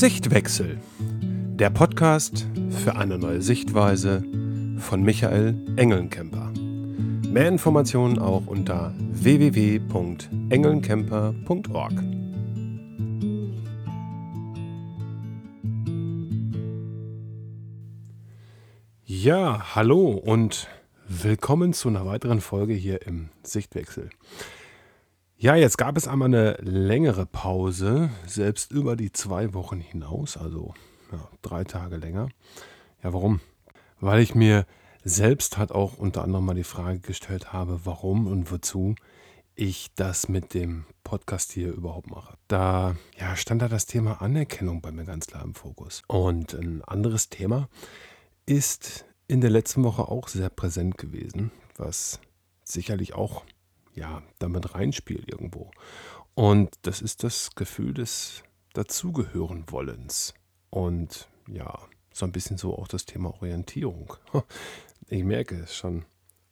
Sichtwechsel. Der Podcast für eine neue Sichtweise von Michael Engelnkemper. Mehr Informationen auch unter www.engelnkemper.org. Ja, hallo und willkommen zu einer weiteren Folge hier im Sichtwechsel. Ja, jetzt gab es einmal eine längere Pause, selbst über die zwei Wochen hinaus, also ja, drei Tage länger. Ja, warum? Weil ich mir selbst hat auch unter anderem mal die Frage gestellt habe, warum und wozu ich das mit dem Podcast hier überhaupt mache. Da ja, stand da das Thema Anerkennung bei mir ganz klar im Fokus. Und ein anderes Thema ist in der letzten Woche auch sehr präsent gewesen, was sicherlich auch ja, damit reinspielt irgendwo. Und das ist das Gefühl des Dazugehören wollens. Und ja, so ein bisschen so auch das Thema Orientierung. Ich merke es schon.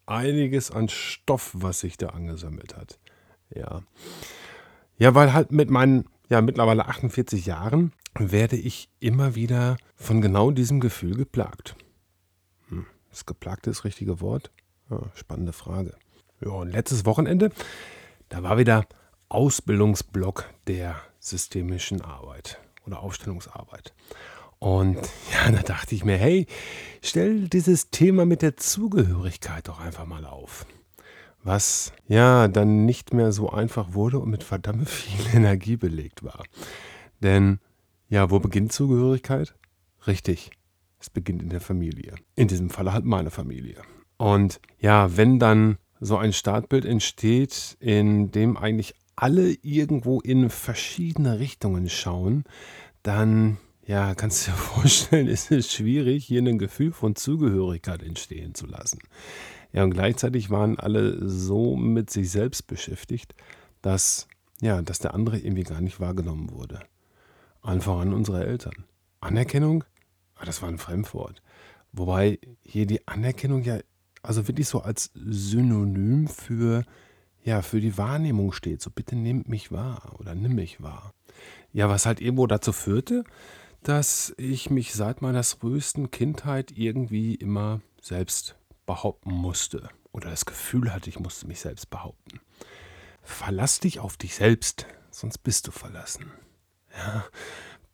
Einiges an Stoff, was sich da angesammelt hat. Ja. Ja, weil halt mit meinen, ja, mittlerweile 48 Jahren werde ich immer wieder von genau diesem Gefühl geplagt. Hm, ist geplagt das richtige Wort? Ja, spannende Frage. Ja, und letztes Wochenende, da war wieder Ausbildungsblock der systemischen Arbeit oder Aufstellungsarbeit. Und ja, da dachte ich mir, hey, stell dieses Thema mit der Zugehörigkeit doch einfach mal auf. Was ja dann nicht mehr so einfach wurde und mit verdammt viel Energie belegt war. Denn ja, wo beginnt Zugehörigkeit? Richtig, es beginnt in der Familie. In diesem Falle halt meine Familie. Und ja, wenn dann so ein Startbild entsteht, in dem eigentlich alle irgendwo in verschiedene Richtungen schauen, dann ja, kannst du dir vorstellen, ist es schwierig, hier ein Gefühl von Zugehörigkeit entstehen zu lassen. Ja, und gleichzeitig waren alle so mit sich selbst beschäftigt, dass, ja, dass der andere irgendwie gar nicht wahrgenommen wurde. Einfach an unsere Eltern. Anerkennung? Ah, das war ein Fremdwort. Wobei hier die Anerkennung ja also wirklich so als Synonym für, ja, für die Wahrnehmung steht. So bitte nehmt mich wahr oder nimm mich wahr. Ja, was halt irgendwo dazu führte, dass ich mich seit meiner frühesten Kindheit irgendwie immer selbst behaupten musste. Oder das Gefühl hatte, ich musste mich selbst behaupten. Verlass dich auf dich selbst, sonst bist du verlassen. Ja,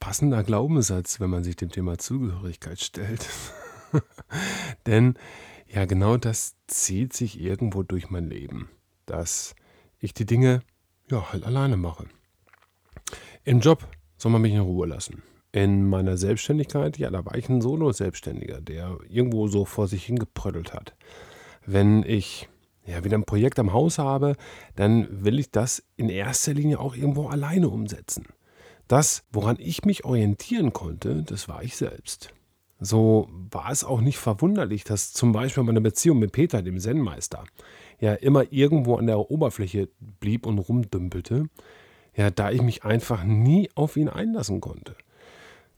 passender Glaubenssatz, wenn man sich dem Thema Zugehörigkeit stellt. Denn ja, genau das zieht sich irgendwo durch mein Leben, dass ich die Dinge ja halt alleine mache. Im Job soll man mich in Ruhe lassen. In meiner Selbstständigkeit, ja, da war ich ein Solo-Selbstständiger, der irgendwo so vor sich hingeprödelt hat. Wenn ich ja wieder ein Projekt am Haus habe, dann will ich das in erster Linie auch irgendwo alleine umsetzen. Das, woran ich mich orientieren konnte, das war ich selbst. So war es auch nicht verwunderlich, dass zum Beispiel meine Beziehung mit Peter, dem Zen-Meister, ja immer irgendwo an der Oberfläche blieb und rumdümpelte, ja, da ich mich einfach nie auf ihn einlassen konnte.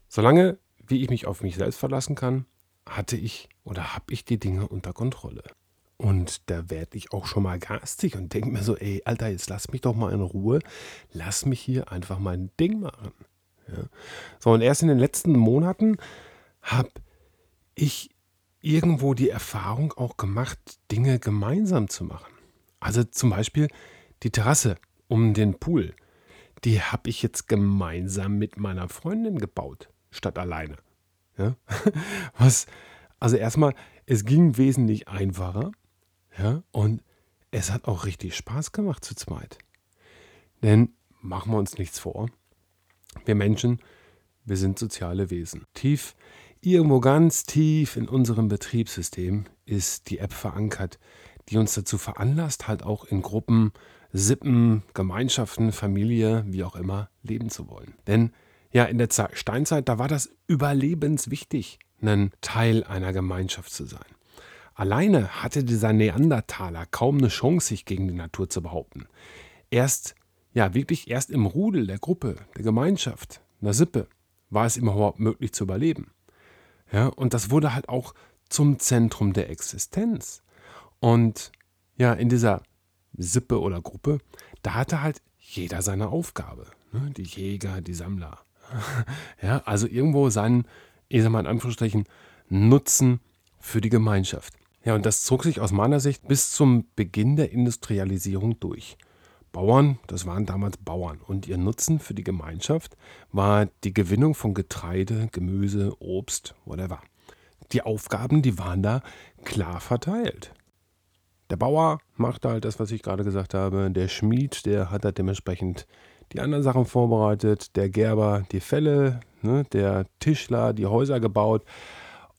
Solange wie ich mich auf mich selbst verlassen kann, hatte ich oder habe ich die Dinge unter Kontrolle. Und da werde ich auch schon mal garstig und denke mir so, ey, Alter, jetzt lass mich doch mal in Ruhe, lass mich hier einfach mein Ding machen. Ja. So, und erst in den letzten Monaten habe ich irgendwo die Erfahrung auch gemacht, Dinge gemeinsam zu machen. Also zum Beispiel die Terrasse um den Pool, die habe ich jetzt gemeinsam mit meiner Freundin gebaut, statt alleine. Ja? Was, also erstmal, es ging wesentlich einfacher, ja, und es hat auch richtig Spaß gemacht zu zweit. Denn machen wir uns nichts vor, wir Menschen, wir sind soziale Wesen. Tief Irgendwo ganz tief in unserem Betriebssystem ist die App verankert, die uns dazu veranlasst, halt auch in Gruppen, Sippen, Gemeinschaften, Familie, wie auch immer, leben zu wollen. Denn ja, in der Steinzeit, da war das überlebenswichtig, ein Teil einer Gemeinschaft zu sein. Alleine hatte dieser Neandertaler kaum eine Chance, sich gegen die Natur zu behaupten. Erst, ja, wirklich erst im Rudel der Gruppe, der Gemeinschaft, einer Sippe, war es überhaupt möglich zu überleben. Ja, und das wurde halt auch zum Zentrum der Existenz. Und ja, in dieser Sippe oder Gruppe, da hatte halt jeder seine Aufgabe. Ne? Die Jäger, die Sammler. ja, also irgendwo seinen, ich sag mal in Anführungsstrichen, Nutzen für die Gemeinschaft. Ja, und das zog sich aus meiner Sicht bis zum Beginn der Industrialisierung durch. Bauern, das waren damals Bauern und ihr Nutzen für die Gemeinschaft war die Gewinnung von Getreide, Gemüse, Obst, whatever. Die Aufgaben, die waren da klar verteilt. Der Bauer machte halt das, was ich gerade gesagt habe. Der Schmied, der hat halt dementsprechend die anderen Sachen vorbereitet. Der Gerber die Fälle, ne? der Tischler die Häuser gebaut.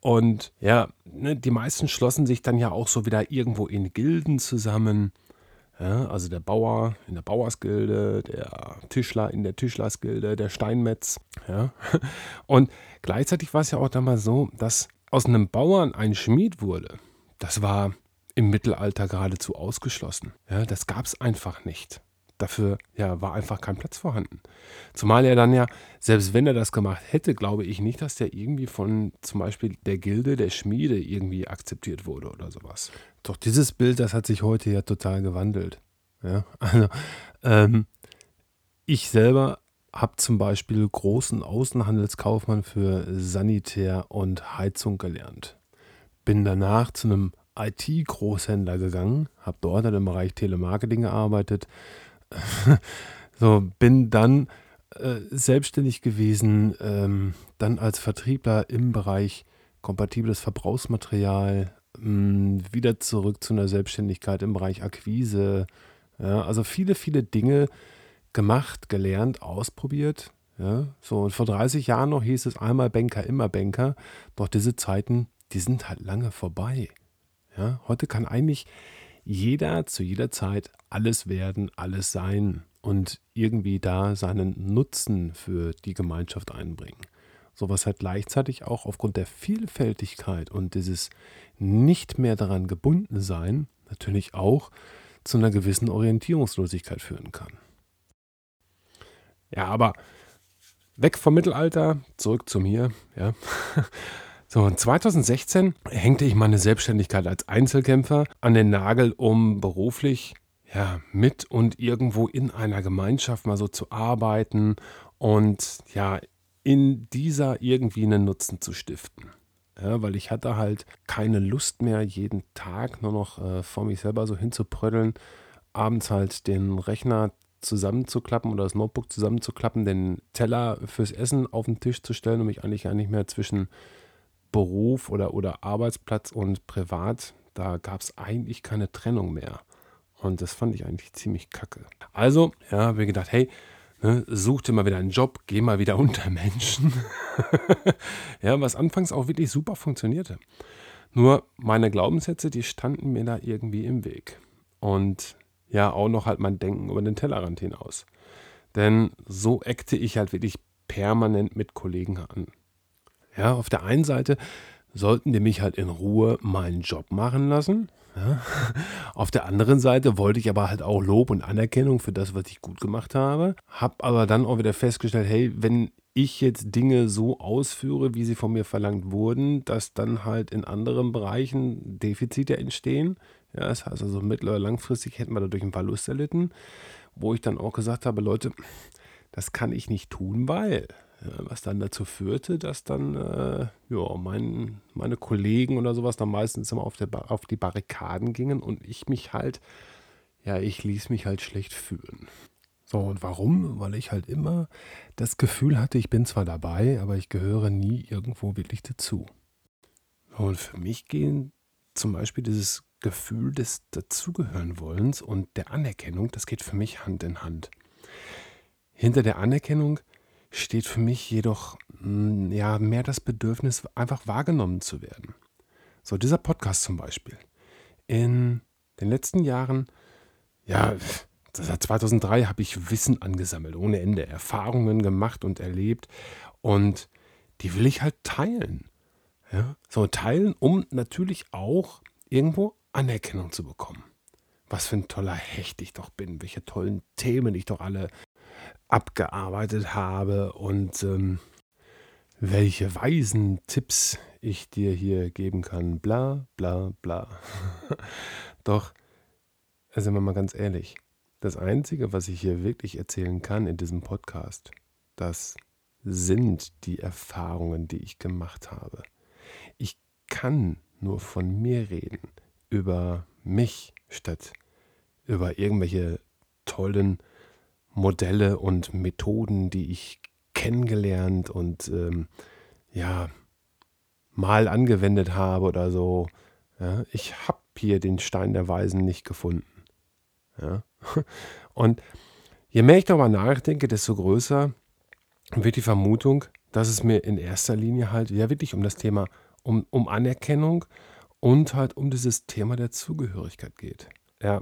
Und ja, ne, die meisten schlossen sich dann ja auch so wieder irgendwo in Gilden zusammen. Ja, also der Bauer in der Bauersgilde, der Tischler in der Tischlersgilde, der Steinmetz. Ja. Und gleichzeitig war es ja auch damals so, dass aus einem Bauern ein Schmied wurde. Das war im Mittelalter geradezu ausgeschlossen. Ja, das gab es einfach nicht. Dafür ja, war einfach kein Platz vorhanden. Zumal er dann ja, selbst wenn er das gemacht hätte, glaube ich nicht, dass der irgendwie von zum Beispiel der Gilde der Schmiede irgendwie akzeptiert wurde oder sowas. Doch dieses Bild, das hat sich heute ja total gewandelt. Ja, also ähm, ich selber habe zum Beispiel großen Außenhandelskaufmann für Sanitär und Heizung gelernt. Bin danach zu einem IT-Großhändler gegangen, habe dort im Bereich Telemarketing gearbeitet. so, bin dann äh, selbstständig gewesen, ähm, dann als Vertriebler im Bereich kompatibles Verbrauchsmaterial, mh, hm, wieder zurück zu einer Selbstständigkeit im Bereich Akquise. Ja, also viele, viele Dinge gemacht, gelernt, ausprobiert. Ja, so, und vor 30 Jahren noch hieß es einmal Banker, immer Banker. Doch diese Zeiten, die sind halt lange vorbei. Ja, heute kann eigentlich jeder zu jeder Zeit alles werden, alles sein und irgendwie da seinen Nutzen für die Gemeinschaft einbringen. So was halt gleichzeitig auch aufgrund der Vielfältigkeit und dieses nicht mehr daran gebunden sein natürlich auch zu einer gewissen Orientierungslosigkeit führen kann. Ja, aber weg vom Mittelalter, zurück zu mir, ja. So, 2016 hängte ich meine Selbstständigkeit als Einzelkämpfer an den Nagel, um beruflich ja, mit und irgendwo in einer Gemeinschaft mal so zu arbeiten und ja, in dieser irgendwie einen Nutzen zu stiften. Ja, weil ich hatte halt keine Lust mehr, jeden Tag nur noch äh, vor mich selber so hinzuprödeln, abends halt den Rechner zusammenzuklappen oder das Notebook zusammenzuklappen, den Teller fürs Essen auf den Tisch zu stellen und mich eigentlich gar nicht mehr zwischen Beruf oder, oder Arbeitsplatz und Privat, da gab es eigentlich keine Trennung mehr. Und das fand ich eigentlich ziemlich kacke. Also, ja, habe ich gedacht, hey, ne, such dir mal wieder einen Job, geh mal wieder unter Menschen. ja, was anfangs auch wirklich super funktionierte. Nur meine Glaubenssätze, die standen mir da irgendwie im Weg. Und ja, auch noch halt mein Denken über den Tellerrand hinaus. Denn so eckte ich halt wirklich permanent mit Kollegen an. Ja, auf der einen Seite sollten die mich halt in Ruhe meinen Job machen lassen. Ja. Auf der anderen Seite wollte ich aber halt auch Lob und Anerkennung für das, was ich gut gemacht habe. Hab aber dann auch wieder festgestellt, hey, wenn ich jetzt Dinge so ausführe, wie sie von mir verlangt wurden, dass dann halt in anderen Bereichen Defizite entstehen. Ja, das heißt also mittel- oder langfristig hätten wir dadurch einen Verlust erlitten, wo ich dann auch gesagt habe, Leute, das kann ich nicht tun, weil was dann dazu führte, dass dann äh, ja, mein, meine Kollegen oder sowas dann meistens immer auf, der auf die Barrikaden gingen und ich mich halt, ja, ich ließ mich halt schlecht fühlen. So, und warum? Weil ich halt immer das Gefühl hatte, ich bin zwar dabei, aber ich gehöre nie irgendwo wirklich dazu. Und für mich gehen zum Beispiel dieses Gefühl des Dazugehören-Wollens und der Anerkennung, das geht für mich Hand in Hand. Hinter der Anerkennung steht für mich jedoch hm, ja mehr das Bedürfnis, einfach wahrgenommen zu werden. So, dieser Podcast zum Beispiel. In den letzten Jahren, ja, seit 2003 habe ich Wissen angesammelt, ohne Ende, Erfahrungen gemacht und erlebt und die will ich halt teilen. Ja? So teilen, um natürlich auch irgendwo Anerkennung zu bekommen. Was für ein toller Hecht ich doch bin, welche tollen Themen ich doch alle abgearbeitet habe und ähm, welche weisen Tipps ich dir hier geben kann. Bla, bla, bla. Doch, sind wir mal ganz ehrlich, das Einzige, was ich hier wirklich erzählen kann in diesem Podcast, das sind die Erfahrungen, die ich gemacht habe. Ich kann nur von mir reden, über mich, statt über irgendwelche tollen Modelle und Methoden, die ich kennengelernt und ähm, ja, mal angewendet habe oder so. Ja, ich habe hier den Stein der Weisen nicht gefunden. Ja? Und je mehr ich darüber nachdenke, desto größer wird die Vermutung, dass es mir in erster Linie halt ja wirklich um das Thema, um, um Anerkennung und halt um dieses Thema der Zugehörigkeit geht. Ja,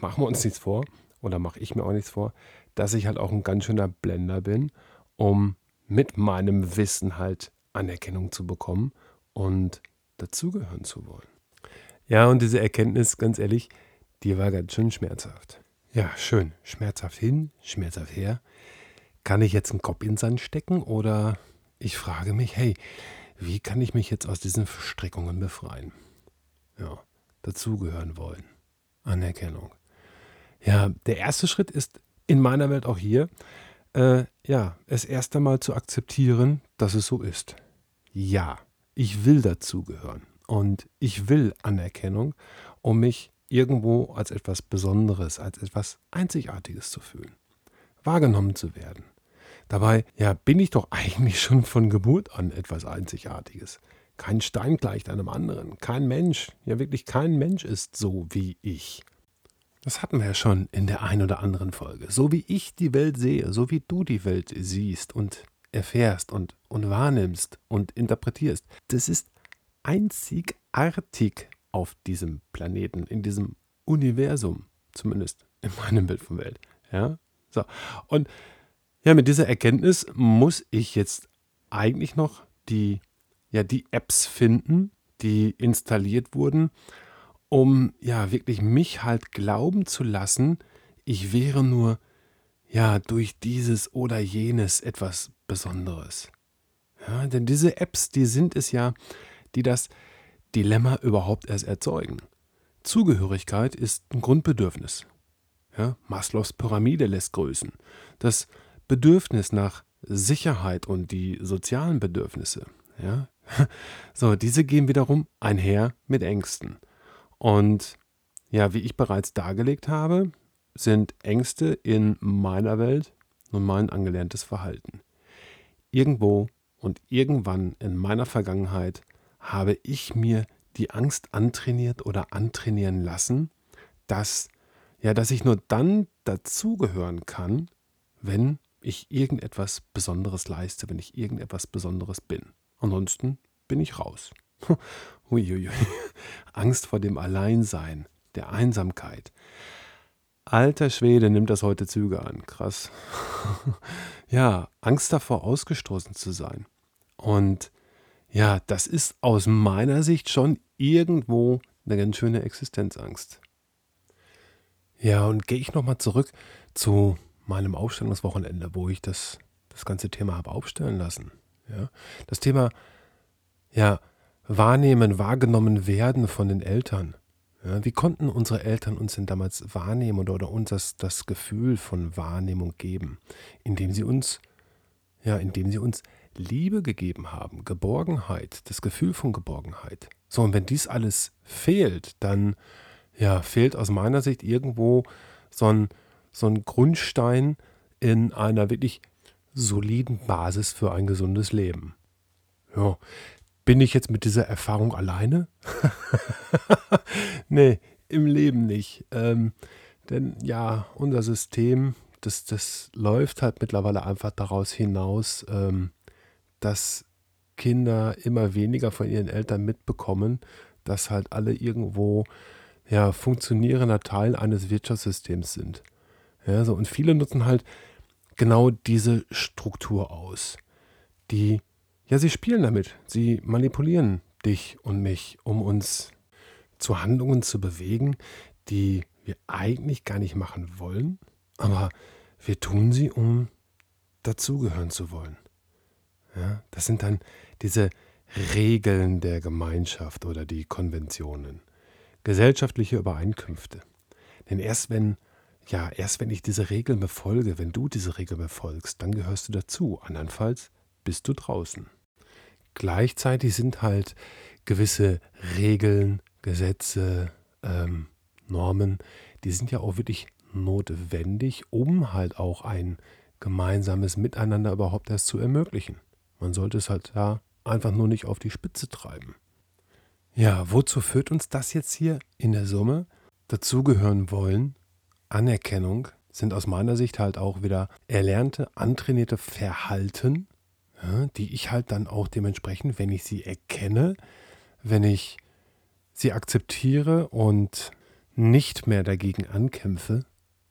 machen wir uns nichts vor, oder mache ich mir auch nichts vor, dass ich halt auch ein ganz schöner Blender bin, um mit meinem Wissen halt Anerkennung zu bekommen und dazugehören zu wollen. Ja, und diese Erkenntnis, ganz ehrlich, die war ganz schön schmerzhaft. Ja, schön. Schmerzhaft hin, schmerzhaft her. Kann ich jetzt einen Kopf in den Sand stecken oder ich frage mich, hey, wie kann ich mich jetzt aus diesen Verstrickungen befreien? Ja, dazugehören wollen. Anerkennung. Ja, der erste Schritt ist in meiner Welt auch hier, äh, ja, es erst einmal zu akzeptieren, dass es so ist. Ja, ich will dazugehören und ich will Anerkennung, um mich irgendwo als etwas Besonderes, als etwas Einzigartiges zu fühlen, wahrgenommen zu werden. Dabei, ja, bin ich doch eigentlich schon von Geburt an etwas Einzigartiges. Kein Stein gleicht einem anderen, kein Mensch, ja wirklich kein Mensch ist so wie ich. Das hatten wir ja schon in der ein oder anderen Folge. So wie ich die Welt sehe, so wie du die Welt siehst und erfährst und, und wahrnimmst und interpretierst, das ist einzigartig auf diesem Planeten, in diesem Universum, zumindest in meinem Bild von Welt. Ja, so. Und ja, mit dieser Erkenntnis muss ich jetzt eigentlich noch die, ja, die Apps finden, die installiert wurden, um ja wirklich mich halt glauben zu lassen, ich wäre nur ja durch dieses oder jenes etwas Besonderes. Ja, denn diese Apps, die sind es ja, die das Dilemma überhaupt erst erzeugen. Zugehörigkeit ist ein Grundbedürfnis. Ja, Maslows Pyramide lässt grüßen. Das Bedürfnis nach Sicherheit und die sozialen Bedürfnisse. Ja? So, diese gehen wiederum einher mit Ängsten. Und ja, wie ich bereits dargelegt habe, sind Ängste in meiner Welt nun mein angelerntes Verhalten. Irgendwo und irgendwann in meiner Vergangenheit habe ich mir die Angst antrainiert oder antrainieren lassen, dass ja, dass ich nur dann dazugehören kann, wenn ich irgendetwas Besonderes leiste, wenn ich irgendetwas Besonderes bin. Ansonsten bin ich raus. Uiuiui. Angst vor dem Alleinsein, der Einsamkeit. Alter Schwede nimmt das heute Züge an. Krass. ja, Angst davor, ausgestoßen zu sein. Und ja, das ist aus meiner Sicht schon irgendwo eine ganz schöne Existenzangst. Ja, und gehe ich nochmal zurück zu meinem Aufstellungswochenende, wo ich das, das ganze Thema habe aufstellen lassen. Ja, das Thema, ja, wahrnehmen, wahrgenommen werden von den Eltern. Ja, wie konnten unsere Eltern uns denn damals wahrnehmen oder, oder uns das, das Gefühl von Wahrnehmung geben, indem sie uns, ja, indem sie uns Liebe gegeben haben, Geborgenheit, das Gefühl von Geborgenheit. So, und wenn dies alles fehlt, dann ja, fehlt aus meiner Sicht irgendwo so ein, so ein Grundstein in einer wirklich soliden Basis für ein gesundes Leben. Ja, bin ich jetzt mit dieser Erfahrung alleine? nee, im Leben nicht. Ähm, denn ja, unser System, das, das läuft halt mittlerweile einfach daraus hinaus, ähm, dass Kinder immer weniger von ihren Eltern mitbekommen, dass halt alle irgendwo ja, funktionierender Teil eines Wirtschaftssystems sind. Ja, so, und viele nutzen halt genau diese Struktur aus, die ja, sie spielen damit. Sie manipulieren dich und mich, um uns zu Handlungen zu bewegen, die wir eigentlich gar nicht machen wollen, aber wir tun sie, um dazugehören zu wollen. Ja, das sind dann diese Regeln der Gemeinschaft oder die Konventionen, gesellschaftliche Übereinkünfte. Denn erst wenn, ja, erst wenn ich diese Regeln befolge, wenn du diese Regeln befolgst, dann gehörst du dazu. Andernfalls bist du draußen. Gleichzeitig sind halt gewisse Regeln, Gesetze, ähm, Normen, die sind ja auch wirklich notwendig, um halt auch ein gemeinsames Miteinander überhaupt erst zu ermöglichen. Man sollte es halt da einfach nur nicht auf die Spitze treiben. Ja, wozu führt uns das jetzt hier in der Summe? Dazugehören wollen, Anerkennung sind aus meiner Sicht halt auch wieder erlernte, antrainierte Verhalten, ja, die ich halt dann auch dementsprechend, wenn ich sie erkenne, wenn ich sie akzeptiere und nicht mehr dagegen ankämpfe,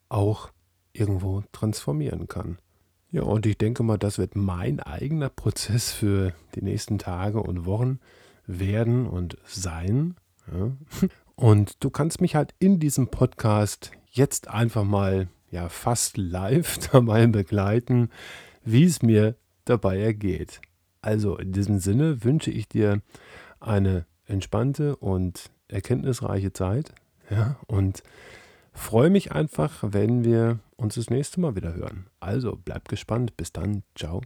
auch irgendwo transformieren kann. Ja, und ich denke mal, das wird mein eigener Prozess für die nächsten Tage und Wochen werden und sein. Ja. Und du kannst mich halt in diesem Podcast jetzt einfach mal ja fast live dabei begleiten, wie es mir dabei ergeht. Also in diesem Sinne wünsche ich dir eine entspannte und erkenntnisreiche Zeit. Ja, und freue mich einfach, wenn wir uns das nächste Mal wieder hören. Also bleib gespannt. Bis dann. Ciao.